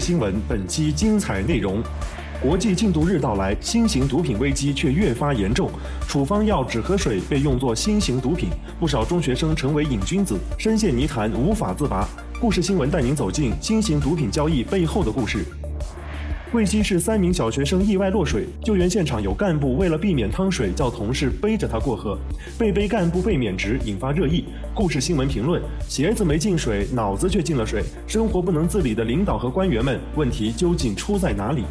新闻本期精彩内容：国际禁毒日到来，新型毒品危机却越发严重。处方药止咳水被用作新型毒品，不少中学生成为瘾君子，深陷泥潭无法自拔。故事新闻带您走进新型毒品交易背后的故事。贵溪市三名小学生意外落水，救援现场有干部为了避免汤水，叫同事背着他过河，被背干部被免职，引发热议。故事新闻评论：鞋子没进水，脑子却进了水，生活不能自理的领导和官员们，问题究竟出在哪里？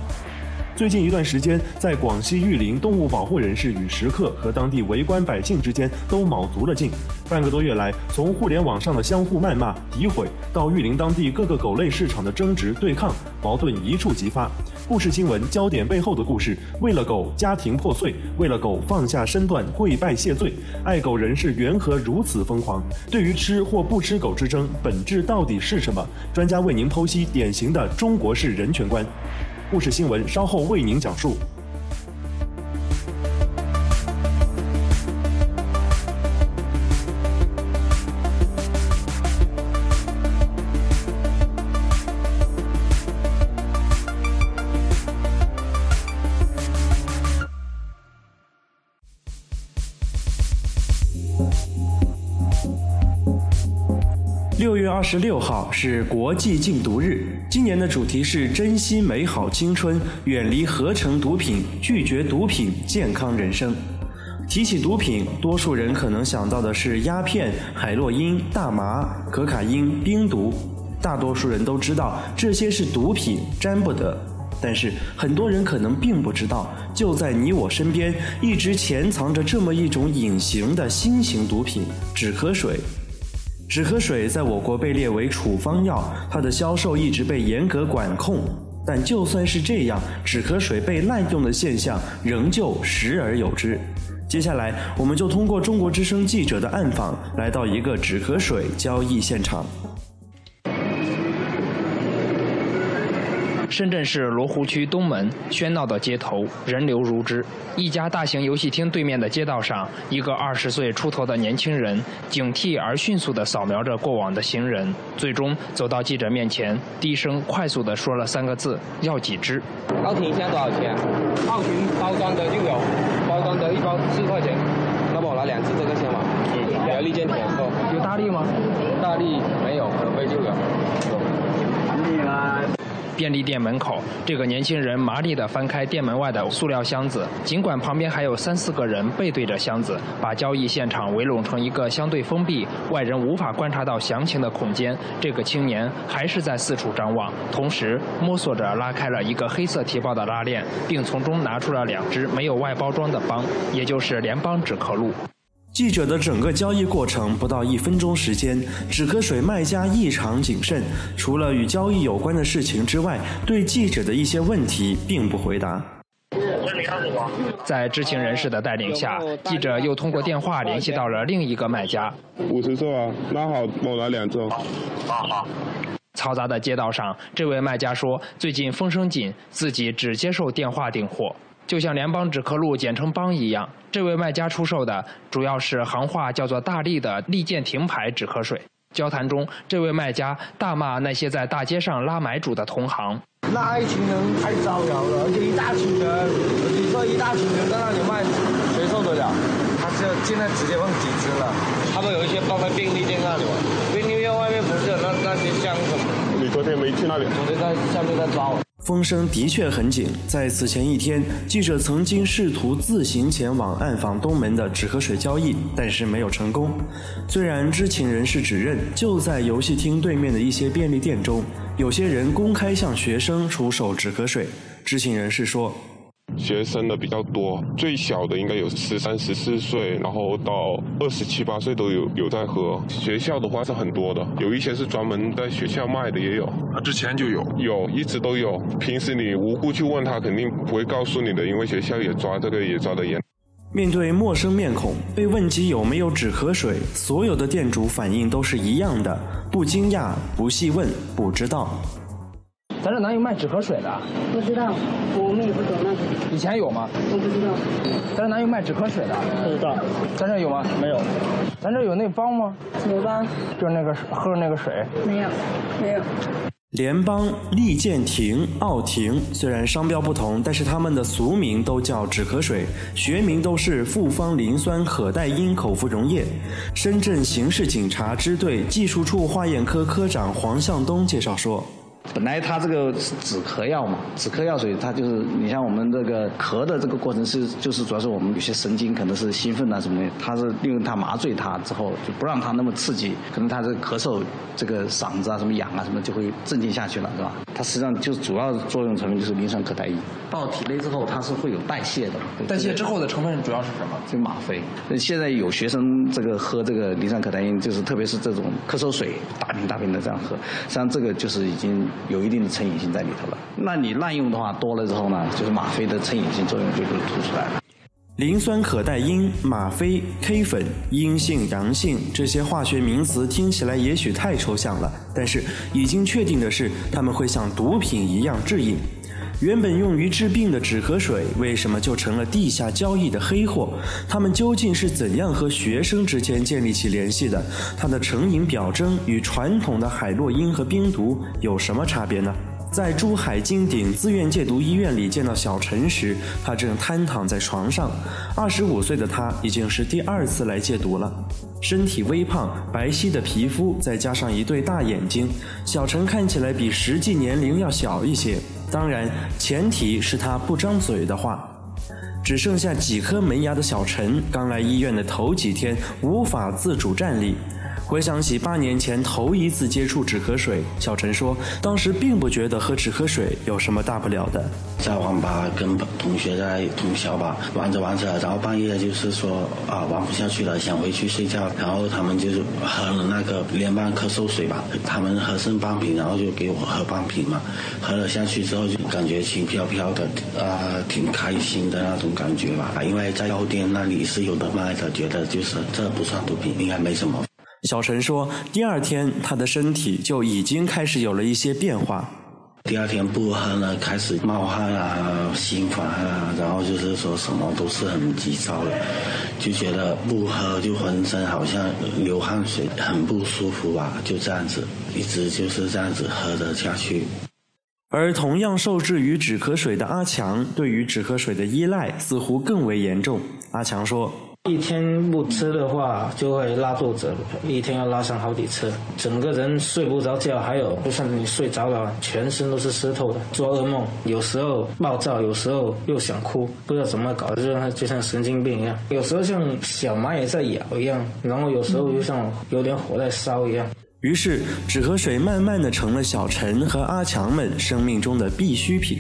最近一段时间，在广西玉林，动物保护人士与食客和当地围观百姓之间都卯足了劲。半个多月来，从互联网上的相互谩骂、诋毁，到玉林当地各个狗类市场的争执对抗，矛盾一触即发。故事新闻焦点背后的故事：为了狗，家庭破碎；为了狗，放下身段跪拜谢罪。爱狗人士缘何如此疯狂？对于吃或不吃狗之争，本质到底是什么？专家为您剖析典型的中国式人权观。故事新闻稍后为您讲述。二十六号是国际禁毒日，今年的主题是珍惜美好青春，远离合成毒品，拒绝毒品，健康人生。提起毒品，多数人可能想到的是鸦片、海洛因、大麻、可卡因、冰毒。大多数人都知道这些是毒品，沾不得。但是很多人可能并不知道，就在你我身边，一直潜藏着这么一种隐形的新型毒品——止咳水。止咳水在我国被列为处方药，它的销售一直被严格管控。但就算是这样，止咳水被滥用的现象仍旧时而有之。接下来，我们就通过中国之声记者的暗访，来到一个止咳水交易现场。深圳市罗湖区东门喧闹的街头，人流如织。一家大型游戏厅对面的街道上，一个二十岁出头的年轻人，警惕而迅速地扫描着过往的行人，最终走到记者面前，低声快速地说了三个字：“要几只？”奥婷现在多少钱？奥婷包装的就有，包装的一包四块钱。那么我拿两只这个先吧。嗯，有利剑甜喝。有大力吗？大力没有，可杯就有。便利店门口，这个年轻人麻利地翻开店门外的塑料箱子。尽管旁边还有三四个人背对着箱子，把交易现场围拢成一个相对封闭、外人无法观察到详情的空间，这个青年还是在四处张望，同时摸索着拉开了一个黑色提包的拉链，并从中拿出了两只没有外包装的邦，也就是联邦止咳露。记者的整个交易过程不到一分钟时间，止咳水卖家异常谨慎，除了与交易有关的事情之外，对记者的一些问题并不回答。在知情人士的带领下，记者又通过电话联系到了另一个卖家。五十寿啊，那好，我来两周。好好。嘈杂的街道上，这位卖家说，最近风声紧，自己只接受电话订货。就像联邦止咳露简称邦一样，这位卖家出售的主要是行话叫做大力的利剑停牌止咳水。交谈中，这位卖家大骂那些在大街上拉买主的同行。那一群人太招摇了，而且一大群人，你说一大群人在那里卖，谁受得了？他这现在直接问几支了？他们有一些放在便利店那里嘛，便利店外面不是有那那些箱子吗？你昨天没去那里？昨天在下面在抓我。风声的确很紧。在此前一天，记者曾经试图自行前往暗访东门的止咳水交易，但是没有成功。虽然知情人士指认，就在游戏厅对面的一些便利店中，有些人公开向学生出售止咳水。知情人士说。学生的比较多，最小的应该有十三、十四岁，然后到二十七八岁都有有在喝。学校的话是很多的，有一些是专门在学校卖的也有。他之前就有，有一直都有。平时你无故去问他，肯定不会告诉你的，因为学校也抓这个也抓得严。面对陌生面孔，被问及有没有止咳水，所有的店主反应都是一样的：不惊讶，不细问，不知道。咱这哪有卖止咳水的？不知道，我们也不懂那个。以前有吗？我不知道。咱这哪有卖止咳水的？不知道。咱这有吗？没有。咱这有那帮吗？什么帮？就是那个喝那个水。没有，没有。联邦、利剑亭、奥亭虽然商标不同，但是他们的俗名都叫止咳水，学名都是复方磷酸可待因口服溶液。深圳刑事警察支队技术处化验科科长黄向东介绍说。本来它这个是止咳药嘛，止咳药水它就是你像我们这个咳的这个过程是就是主要是我们有些神经可能是兴奋啊什么的，它是利用它麻醉它之后就不让它那么刺激，可能它这个咳嗽这个嗓子啊什么痒啊什么就会镇静下去了，是吧？它实际上就主要作用成分就是磷酸可待因，到体内之后它是会有代谢的。代谢之后的成分主要是什么？就吗啡。现在有学生这个喝这个磷酸可待因，就是特别是这种咳嗽水，大瓶大瓶的这样喝，实际上这个就是已经。有一定的成瘾性在里头了。那你滥用的话多了之后呢，就是吗啡的成瘾性作用就会突出来了。磷酸可待因、吗啡、K 粉、阴性、阳性这些化学名词听起来也许太抽象了，但是已经确定的是，他们会像毒品一样致瘾。原本用于治病的纸和水，为什么就成了地下交易的黑货？他们究竟是怎样和学生之间建立起联系的？它的成瘾表征与传统的海洛因和冰毒有什么差别呢？在珠海金鼎自愿戒毒医院里见到小陈时，他正瘫躺在床上。二十五岁的他已经是第二次来戒毒了，身体微胖，白皙的皮肤，再加上一对大眼睛，小陈看起来比实际年龄要小一些。当然，前提是他不张嘴的话。只剩下几颗门牙的小陈，刚来医院的头几天无法自主站立。回想起八年前头一次接触止咳水，小陈说，当时并不觉得喝止咳水有什么大不了的。在网吧跟同学在通宵吧，玩着玩着，然后半夜就是说啊玩不下去了，想回去睡觉，然后他们就是喝了那个联邦咳嗽水吧，他们喝剩半瓶，然后就给我喝半瓶嘛，喝了下去之后就感觉轻飘飘的，啊挺开心的那种感觉吧，因为在药店那里是有的卖的，觉得就是这不算毒品，应该没什么。小陈说：“第二天，他的身体就已经开始有了一些变化。第二天不喝了，开始冒汗啊、心烦啊，然后就是说什么都是很急躁的，就觉得不喝就浑身好像流汗水，很不舒服吧？就这样子，一直就是这样子喝着下去。”而同样受制于止咳水的阿强，对于止咳水的依赖似乎更为严重。阿强说。一天不吃的话，就会拉肚子，一天要拉上好几次，整个人睡不着觉。还有，就算你睡着了，全身都是湿透的，做噩梦，有时候暴躁，有时候又想哭，不知道怎么搞，就像就像神经病一样。有时候像小蚂蚁在咬一样，然后有时候又像有点火在烧一样。于是，止咳水慢慢的成了小陈和阿强们生命中的必需品。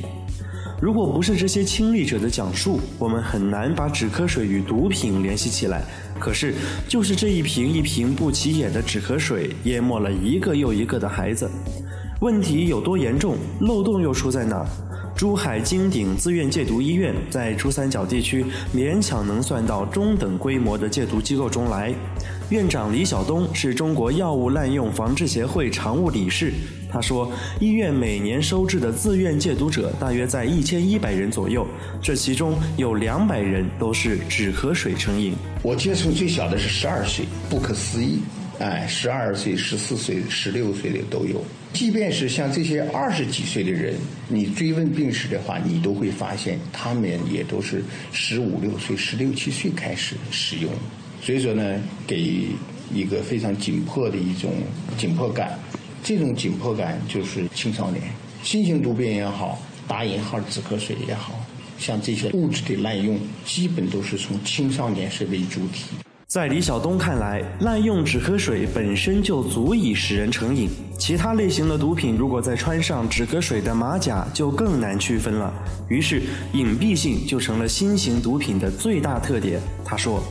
如果不是这些亲历者的讲述，我们很难把止咳水与毒品联系起来。可是，就是这一瓶一瓶不起眼的止咳水，淹没了一个又一个的孩子。问题有多严重？漏洞又出在哪？珠海金鼎自愿戒毒医院在珠三角地区勉强能算到中等规模的戒毒机构中来。院长李晓东是中国药物滥用防治协会常务理事。他说，医院每年收治的自愿戒毒者大约在一千一百人左右，这其中有两百人都是止咳水成瘾。我接触最小的是十二岁，不可思议，哎，十二岁、十四岁、十六岁的都有。即便是像这些二十几岁的人，你追问病史的话，你都会发现他们也都是十五六岁、十六七岁开始使用。所以说呢，给一个非常紧迫的一种紧迫感。这种紧迫感就是青少年，新型毒品也好，打引号止咳水也好，像这些物质的滥用，基本都是从青少年是为主体。在李晓东看来，滥用止咳水本身就足以使人成瘾。其他类型的毒品如果再穿上止咳水的马甲，就更难区分了。于是，隐蔽性就成了新型毒品的最大特点。他说。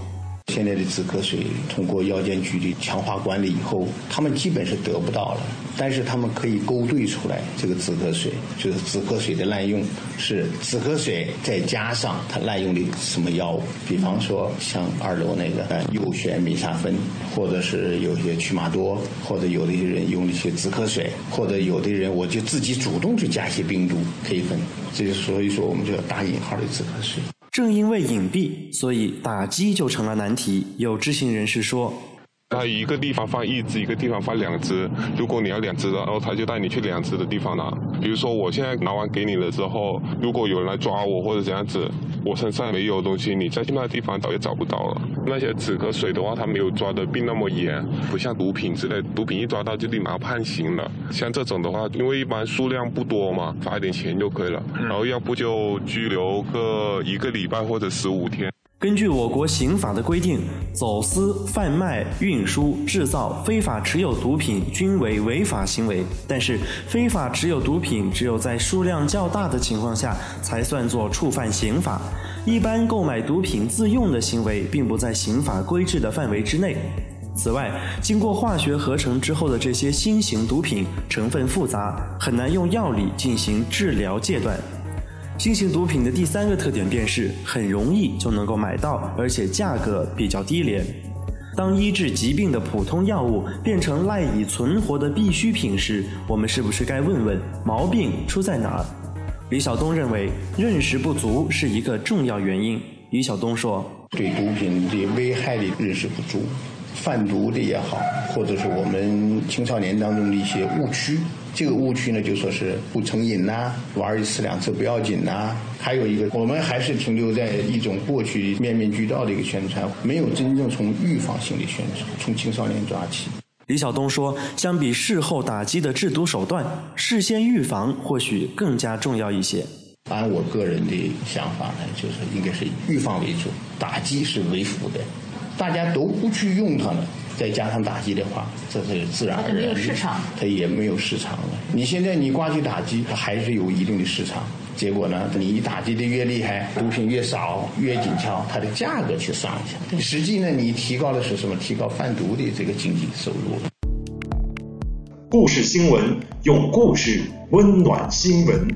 现在的止咳水通过药监局的强化管理以后，他们基本是得不到了。但是他们可以勾兑出来，这个止咳水就是止咳水的滥用是止咳水再加上它滥用的什么药物，比方说像二楼那个呃右旋米沙芬，或者是有些曲马多，或者有的一些人用一些止咳水，或者有的人我就自己主动去加一些冰毒可以分。这就所以说我们就要打引号的止咳水。正因为隐蔽，所以打击就成了难题。有知情人士说。他一个地方放一只，一个地方放两只。如果你要两只的，然后他就带你去两只的地方拿。比如说，我现在拿完给你了之后，如果有人来抓我或者怎样子，我身上没有东西，你再去那个地方找也找不到了。那些纸和水的话，他没有抓的并那么严，不像毒品之类，毒品一抓到就立马判刑了。像这种的话，因为一般数量不多嘛，罚一点钱就可以了。然后要不就拘留个一个礼拜或者十五天。根据我国刑法的规定，走私、贩卖、运输、制造、非法持有毒品均为违法行为。但是，非法持有毒品只有在数量较大的情况下才算作触犯刑法。一般购买毒品自用的行为，并不在刑法规制的范围之内。此外，经过化学合成之后的这些新型毒品成分复杂，很难用药理进行治疗戒断。新型毒品的第三个特点便是很容易就能够买到，而且价格比较低廉。当医治疾病的普通药物变成赖以存活的必需品时，我们是不是该问问毛病出在哪儿？李晓东认为认识不足是一个重要原因。李晓东说：“对毒品的危害的认识不足。”贩毒的也好，或者是我们青少年当中的一些误区，这个误区呢，就说是不成瘾呐，玩一次两次不要紧呐。还有一个，我们还是停留在一种过去面面俱到的一个宣传，没有真正从预防性的宣传，从青少年抓起。李晓东说，相比事后打击的制毒手段，事先预防或许更加重要一些。按我个人的想法呢，就是应该是预防为主，打击是为辅的。大家都不去用它了，再加上打击的话，这是自然而然。它没有市场，它也没有市场了。你现在你光去打击，它还是有一定的市场。结果呢，你打击的越厉害，毒品越少，越紧俏，它的价格去上去。实际呢，你提高的是什么？提高贩毒的这个经济收入。故事新闻，用故事温暖新闻。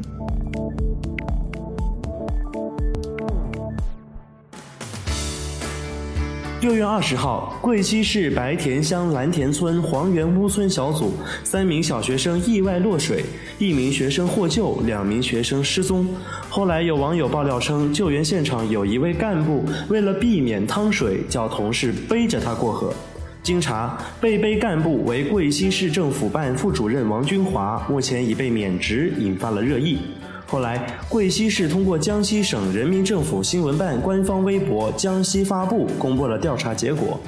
六月二十号，贵溪市白田乡蓝田村黄园屋村小组三名小学生意外落水，一名学生获救，两名学生失踪。后来有网友爆料称，救援现场有一位干部为了避免趟水，叫同事背着他过河。经查，被背干部为贵溪市政府办副主任王军华，目前已被免职，引发了热议。后来，贵溪市通过江西省人民政府新闻办官方微博“江西发布”公布了调查结果。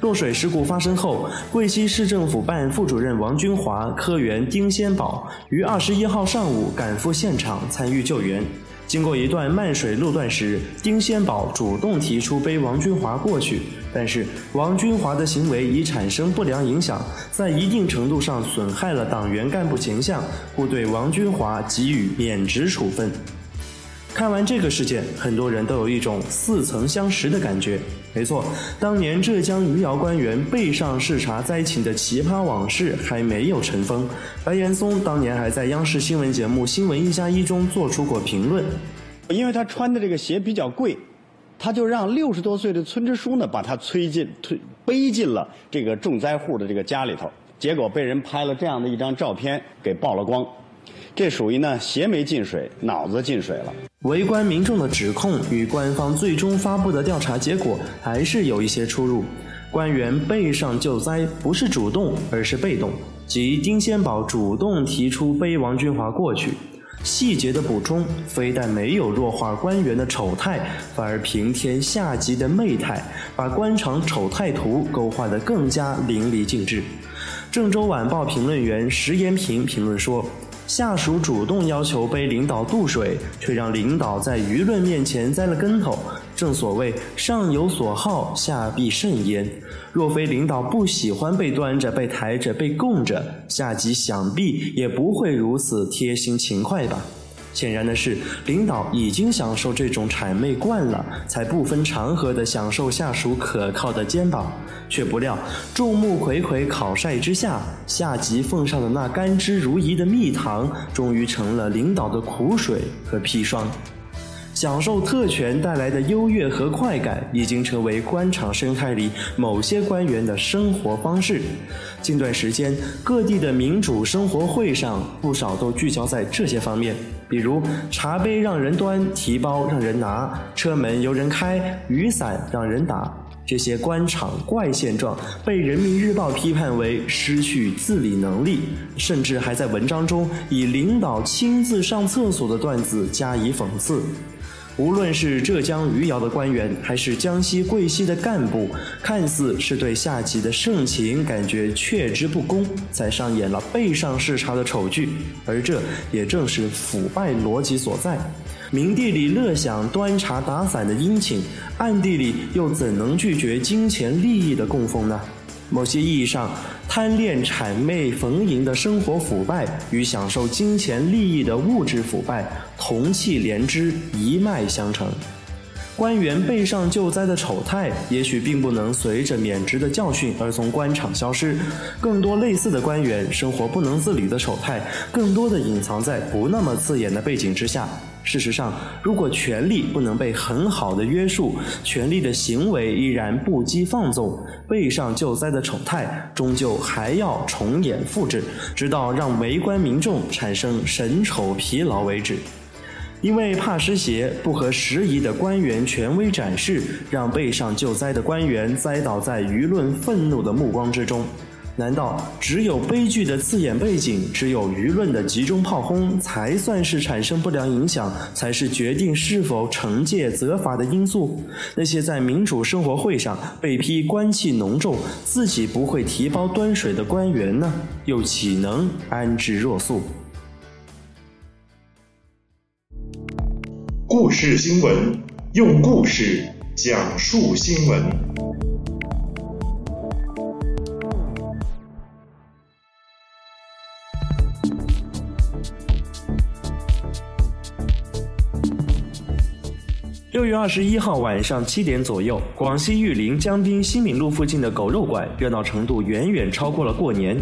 落水事故发生后，贵溪市政府办副主任王军华、科员丁先宝于二十一号上午赶赴现场参与救援。经过一段漫水路段时，丁先宝主动提出背王军华过去，但是王军华的行为已产生不良影响，在一定程度上损害了党员干部形象，故对王军华给予免职处分。看完这个事件，很多人都有一种似曾相识的感觉。没错，当年浙江余姚官员背上视察灾情的奇葩往事还没有尘封。白岩松当年还在央视新闻节目《新闻一加一》中做出过评论。因为他穿的这个鞋比较贵，他就让六十多岁的村支书呢把他催进、推背进了这个重灾户的这个家里头，结果被人拍了这样的一张照片给曝了光。这属于呢鞋没进水，脑子进水了。围观民众的指控与官方最终发布的调查结果还是有一些出入。官员背上救灾不是主动，而是被动，即丁先宝主动提出背王军华过去。细节的补充非但没有弱化官员的丑态，反而平添下级的媚态，把官场丑态图勾画得更加淋漓尽致。郑州晚报评论员石延平评论说。下属主动要求背领导渡水，却让领导在舆论面前栽了跟头。正所谓上有所好，下必甚焉。若非领导不喜欢被端着、被抬着、被供着，下级想必也不会如此贴心勤快吧。显然的是，领导已经享受这种谄媚惯了，才不分场合的享受下属可靠的肩膀。却不料众目睽睽烤晒之下，下级奉上的那甘之如饴的蜜糖，终于成了领导的苦水和砒霜。享受特权带来的优越和快感，已经成为官场生态里某些官员的生活方式。近段时间，各地的民主生活会上，不少都聚焦在这些方面，比如茶杯让人端，提包让人拿，车门由人开，雨伞让人打。这些官场怪现状被人民日报批判为失去自理能力，甚至还在文章中以领导亲自上厕所的段子加以讽刺。无论是浙江余姚的官员，还是江西贵溪的干部，看似是对下级的盛情感觉却之不恭，才上演了背上视察的丑剧，而这也正是腐败逻辑所在。明地里乐享端茶打伞的殷勤，暗地里又怎能拒绝金钱利益的供奉呢？某些意义上，贪恋谄媚逢迎的生活腐败与享受金钱利益的物质腐败同气连枝，一脉相承。官员背上救灾的丑态，也许并不能随着免职的教训而从官场消失。更多类似的官员生活不能自理的丑态，更多的隐藏在不那么刺眼的背景之下。事实上，如果权力不能被很好的约束，权力的行为依然不羁放纵，背上救灾的丑态终究还要重演复制，直到让围观民众产生审丑疲劳为止。因为怕失邪，不合时宜的官员权威展示，让背上救灾的官员栽倒在舆论愤怒的目光之中。难道只有悲剧的刺眼背景，只有舆论的集中炮轰，才算是产生不良影响，才是决定是否惩戒责罚的因素？那些在民主生活会上被批官气浓重，自己不会提包端水的官员呢？又岂能安之若素？故事新闻，用故事讲述新闻。六月二十一号晚上七点左右，广西玉林江滨新民路附近的狗肉馆热闹程度远远超过了过年。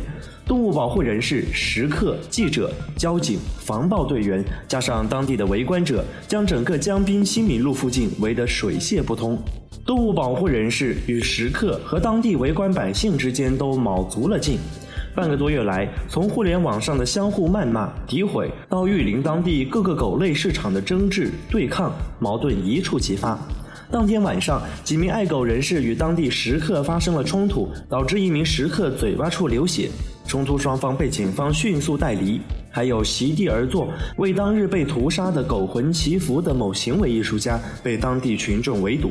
动物保护人士、食客、记者、交警、防暴队员，加上当地的围观者，将整个江滨新民路附近围得水泄不通。动物保护人士与食客和当地围观百姓之间都卯足了劲。半个多月来，从互联网上的相互谩骂、诋毁，到玉林当地各个狗类市场的争执、对抗，矛盾一触即发。当天晚上，几名爱狗人士与当地食客发生了冲突，导致一名食客嘴巴处流血。冲突双方被警方迅速带离。还有席地而坐，为当日被屠杀的狗魂祈福的某行为艺术家，被当地群众围堵。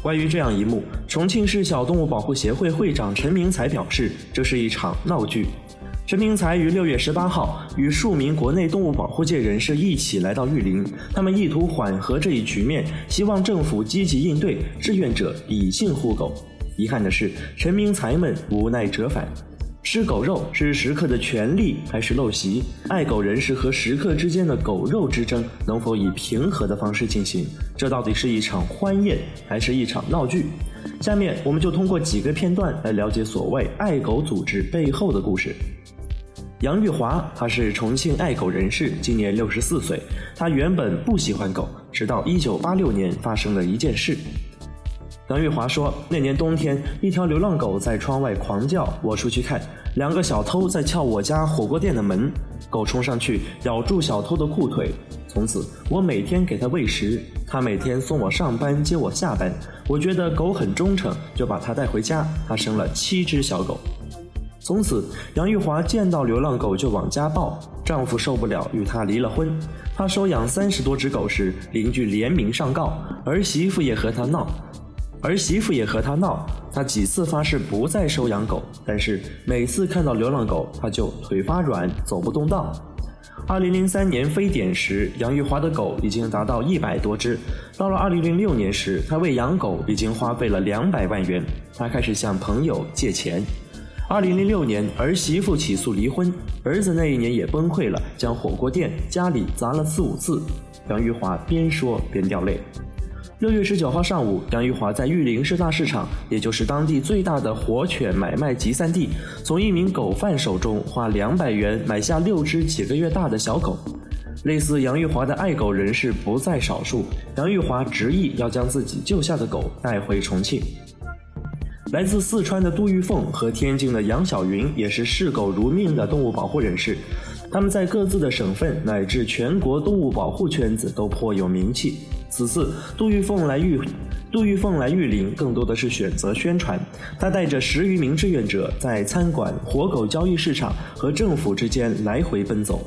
关于这样一幕，重庆市小动物保护协会会长陈明才表示，这是一场闹剧。陈明才于六月十八号与数名国内动物保护界人士一起来到玉林，他们意图缓和这一局面，希望政府积极应对，志愿者理性护狗。遗憾的是，陈明才们无奈折返。吃狗肉是食客的权利还是陋习？爱狗人士和食客之间的狗肉之争能否以平和的方式进行？这到底是一场欢宴还是一场闹剧？下面我们就通过几个片段来了解所谓爱狗组织背后的故事。杨玉华，他是重庆爱狗人士，今年六十四岁。他原本不喜欢狗，直到一九八六年发生了一件事。杨玉华说：“那年冬天，一条流浪狗在窗外狂叫，我出去看，两个小偷在撬我家火锅店的门，狗冲上去咬住小偷的裤腿。从此，我每天给它喂食，它每天送我上班接我下班。我觉得狗很忠诚，就把它带回家。它生了七只小狗。从此，杨玉华见到流浪狗就往家抱。丈夫受不了，与她离了婚。她收养三十多只狗时，邻居联名上告，儿媳妇也和她闹。”儿媳妇也和他闹，他几次发誓不再收养狗，但是每次看到流浪狗，他就腿发软，走不动道。二零零三年非典时，杨玉华的狗已经达到一百多只。到了二零零六年时，他为养狗已经花费了两百万元。他开始向朋友借钱。二零零六年，儿媳妇起诉离婚，儿子那一年也崩溃了，将火锅店家里砸了四五次。杨玉华边说边掉泪。六月十九号上午，杨玉华在玉林市大市场，也就是当地最大的活犬买卖集散地，从一名狗贩手中花两百元买下六只几个月大的小狗。类似杨玉华的爱狗人士不在少数，杨玉华执意要将自己救下的狗带回重庆。来自四川的杜玉凤和天津的杨小云也是视狗如命的动物保护人士，他们在各自的省份乃至全国动物保护圈子都颇有名气。此次杜玉凤来玉，杜玉凤来玉林，更多的是选择宣传。她带着十余名志愿者，在餐馆、活狗交易市场和政府之间来回奔走。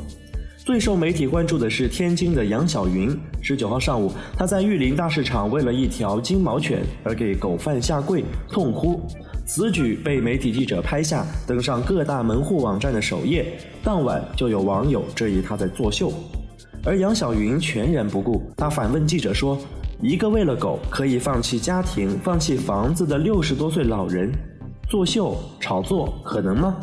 最受媒体关注的是天津的杨晓云。十九号上午，她在玉林大市场为了一条金毛犬而给狗贩下跪，痛哭。此举被媒体记者拍下，登上各大门户网站的首页。当晚就有网友质疑她在作秀。而杨晓云全然不顾，他反问记者说：“一个为了狗可以放弃家庭、放弃房子的六十多岁老人，作秀炒作可能吗？”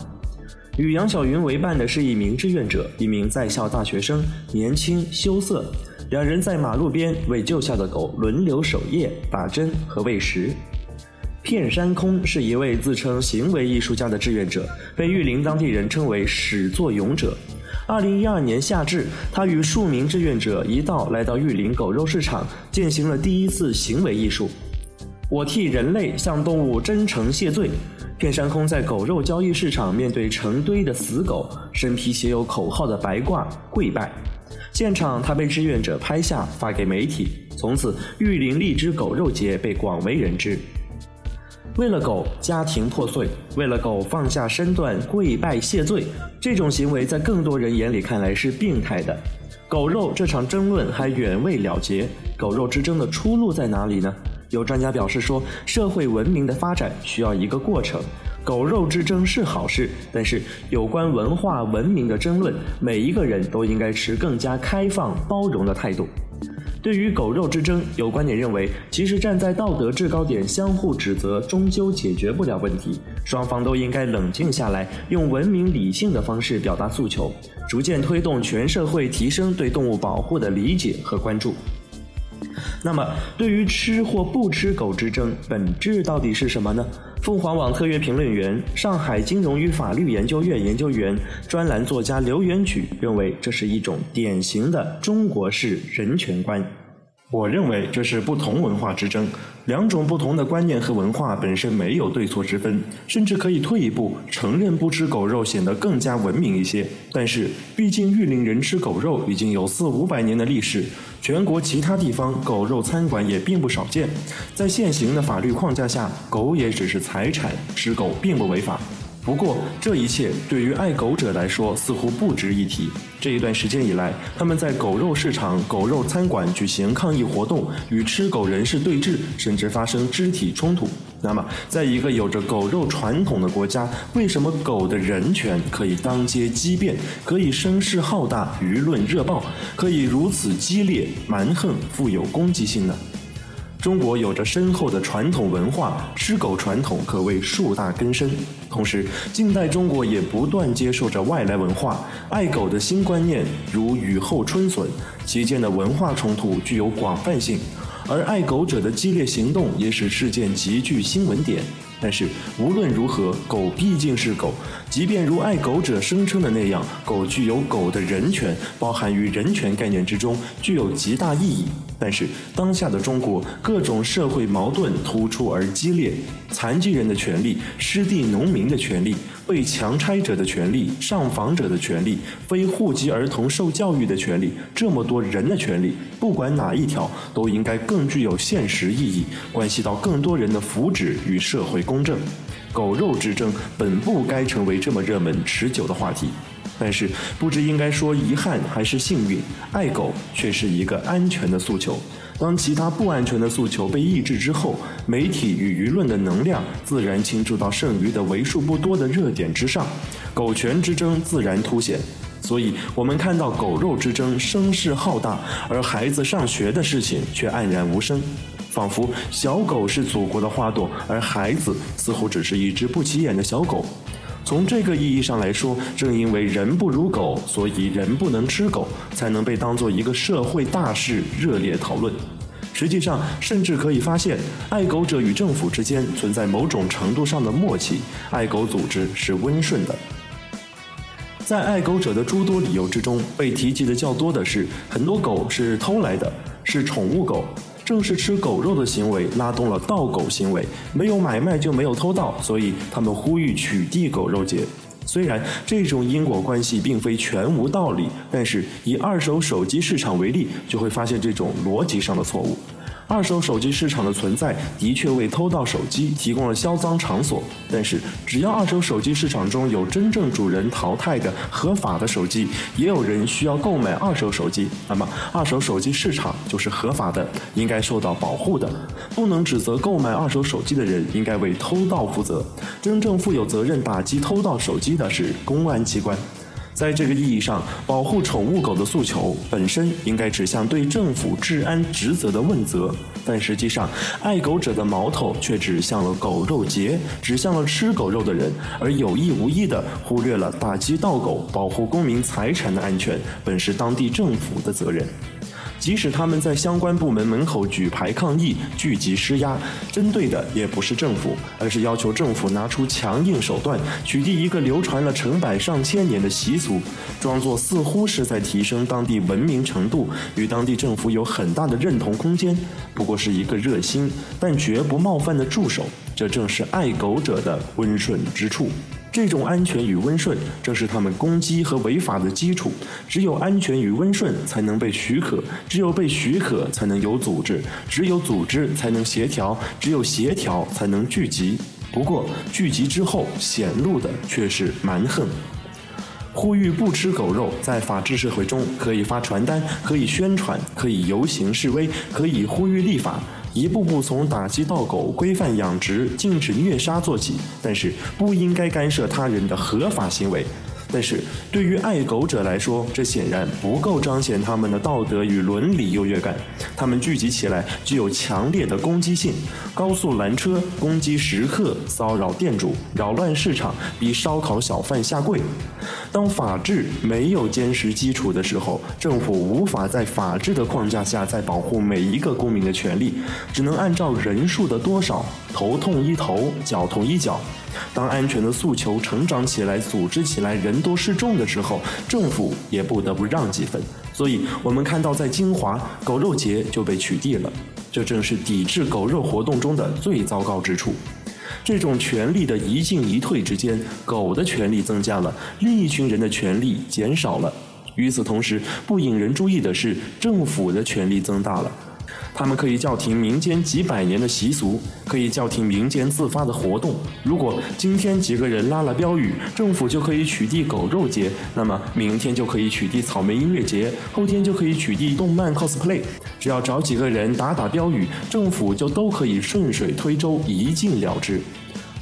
与杨晓云为伴的是一名志愿者，一名在校大学生，年轻羞涩。两人在马路边为救下的狗轮流守夜、打针和喂食。片山空是一位自称行为艺术家的志愿者，被玉林当地人称为“始作俑者”。二零一二年夏至，他与数名志愿者一道来到玉林狗肉市场，进行了第一次行为艺术。我替人类向动物真诚谢罪。片山空在狗肉交易市场面对成堆的死狗，身披写有口号的白褂跪拜。现场他被志愿者拍下发给媒体，从此玉林荔枝狗肉节被广为人知。为了狗，家庭破碎；为了狗，放下身段跪拜谢罪。这种行为在更多人眼里看来是病态的。狗肉这场争论还远未了结，狗肉之争的出路在哪里呢？有专家表示说，社会文明的发展需要一个过程。狗肉之争是好事，但是有关文化文明的争论，每一个人都应该持更加开放包容的态度。对于狗肉之争，有观点认为，其实站在道德制高点相互指责，终究解决不了问题。双方都应该冷静下来，用文明理性的方式表达诉求，逐渐推动全社会提升对动物保护的理解和关注。那么，对于吃或不吃狗之争，本质到底是什么呢？凤凰网特约评论员、上海金融与法律研究院研究员、专栏作家刘元举认为，这是一种典型的中国式人权观。我认为这是不同文化之争，两种不同的观念和文化本身没有对错之分，甚至可以退一步承认不吃狗肉显得更加文明一些。但是，毕竟玉林人吃狗肉已经有四五百年的历史，全国其他地方狗肉餐馆也并不少见，在现行的法律框架下，狗也只是财产，吃狗并不违法。不过，这一切对于爱狗者来说似乎不值一提。这一段时间以来，他们在狗肉市场、狗肉餐馆举行抗议活动，与吃狗人士对峙，甚至发生肢体冲突。那么，在一个有着狗肉传统的国家，为什么狗的人权可以当街激辩，可以声势浩大、舆论热爆，可以如此激烈、蛮横、富有攻击性呢？中国有着深厚的传统文化，吃狗传统可谓树大根深。同时，近代中国也不断接受着外来文化，爱狗的新观念如雨后春笋，其间的文化冲突具有广泛性，而爱狗者的激烈行动也使事件极具新闻点。但是无论如何，狗毕竟是狗，即便如爱狗者声称的那样，狗具有狗的人权，包含于人权概念之中，具有极大意义。但是当下的中国，各种社会矛盾突出而激烈，残疾人的权利、失地农民的权利、被强拆者的权利、上访者的权利、非户籍儿童受教育的权利，这么多人的权利，不管哪一条，都应该更具有现实意义，关系到更多人的福祉与社会公正。狗肉之争本不该成为这么热门持久的话题。但是，不知应该说遗憾还是幸运，爱狗却是一个安全的诉求。当其他不安全的诉求被抑制之后，媒体与舆论的能量自然倾注到剩余的为数不多的热点之上，狗权之争自然凸显。所以我们看到狗肉之争声势浩大，而孩子上学的事情却黯然无声，仿佛小狗是祖国的花朵，而孩子似乎只是一只不起眼的小狗。从这个意义上来说，正因为人不如狗，所以人不能吃狗，才能被当做一个社会大事热烈讨论。实际上，甚至可以发现，爱狗者与政府之间存在某种程度上的默契，爱狗组织是温顺的。在爱狗者的诸多理由之中，被提及的较多的是，很多狗是偷来的，是宠物狗。正是吃狗肉的行为拉动了盗狗行为，没有买卖就没有偷盗，所以他们呼吁取缔狗肉节。虽然这种因果关系并非全无道理，但是以二手手机市场为例，就会发现这种逻辑上的错误。二手手机市场的存在的确为偷盗手机提供了销赃场所，但是只要二手手机市场中有真正主人淘汰的合法的手机，也有人需要购买二手手机，那么二手手机市场就是合法的，应该受到保护的。不能指责购买二手手机的人应该为偷盗负责，真正负有责任打击偷盗手机的是公安机关。在这个意义上，保护宠物狗的诉求本身应该指向对政府治安职责的问责，但实际上，爱狗者的矛头却指向了狗肉节，指向了吃狗肉的人，而有意无意地忽略了打击盗狗、保护公民财产的安全，本是当地政府的责任。即使他们在相关部门门口举牌抗议、聚集施压，针对的也不是政府，而是要求政府拿出强硬手段，取缔一个流传了成百上千年的习俗，装作似乎是在提升当地文明程度，与当地政府有很大的认同空间，不过是一个热心但绝不冒犯的助手。这正是爱狗者的温顺之处。这种安全与温顺，正是他们攻击和违法的基础。只有安全与温顺，才能被许可；只有被许可，才能有组织；只有组织，才能协调；只有协调，才能聚集。不过，聚集之后显露的却是蛮横。呼吁不吃狗肉，在法治社会中可以发传单，可以宣传，可以游行示威，可以呼吁立法。一步步从打击盗狗、规范养殖、禁止虐杀做起，但是不应该干涉他人的合法行为。但是对于爱狗者来说，这显然不够彰显他们的道德与伦理优越感。他们聚集起来具有强烈的攻击性，高速拦车、攻击食客、骚扰店主、扰乱市场，逼烧烤小贩下跪。当法治没有坚实基础的时候，政府无法在法治的框架下再保护每一个公民的权利，只能按照人数的多少，头痛医头，脚痛医脚。当安全的诉求成长起来、组织起来、人多势众的时候，政府也不得不让几分。所以，我们看到在金华，狗肉节就被取缔了。这正是抵制狗肉活动中的最糟糕之处。这种权力的一进一退之间，狗的权力增加了，另一群人的权力减少了。与此同时，不引人注意的是，政府的权力增大了。他们可以叫停民间几百年的习俗，可以叫停民间自发的活动。如果今天几个人拉了标语，政府就可以取缔狗肉节，那么明天就可以取缔草莓音乐节，后天就可以取缔动漫 cosplay。只要找几个人打打标语，政府就都可以顺水推舟，一禁了之。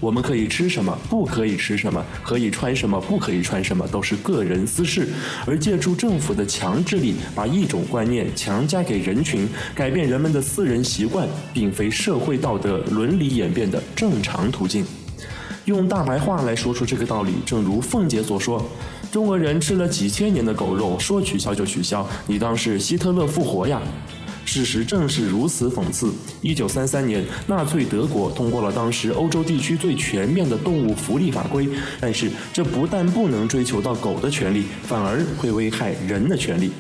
我们可以吃什么，不可以吃什么，可以穿什么，不可以穿什么，都是个人私事。而借助政府的强制力，把一种观念强加给人群，改变人们的私人习惯，并非社会道德伦理演变的正常途径。用大白话来说出这个道理，正如凤姐所说：“中国人吃了几千年的狗肉，说取消就取消，你当是希特勒复活呀？”事实正是如此讽刺。一九三三年，纳粹德国通过了当时欧洲地区最全面的动物福利法规，但是这不但不能追求到狗的权利，反而会危害人的权利。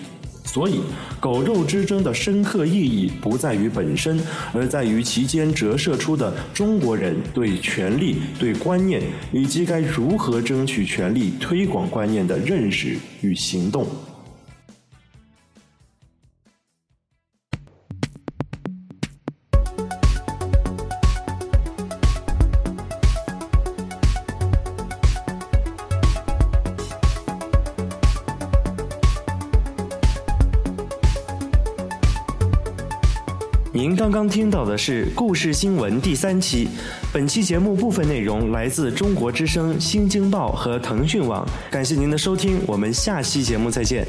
所以，狗肉之争的深刻意义不在于本身，而在于其间折射出的中国人对权力、对观念以及该如何争取权利、推广观念的认识与行动。刚听到的是《故事新闻》第三期。本期节目部分内容来自中国之声、新京报和腾讯网。感谢您的收听，我们下期节目再见。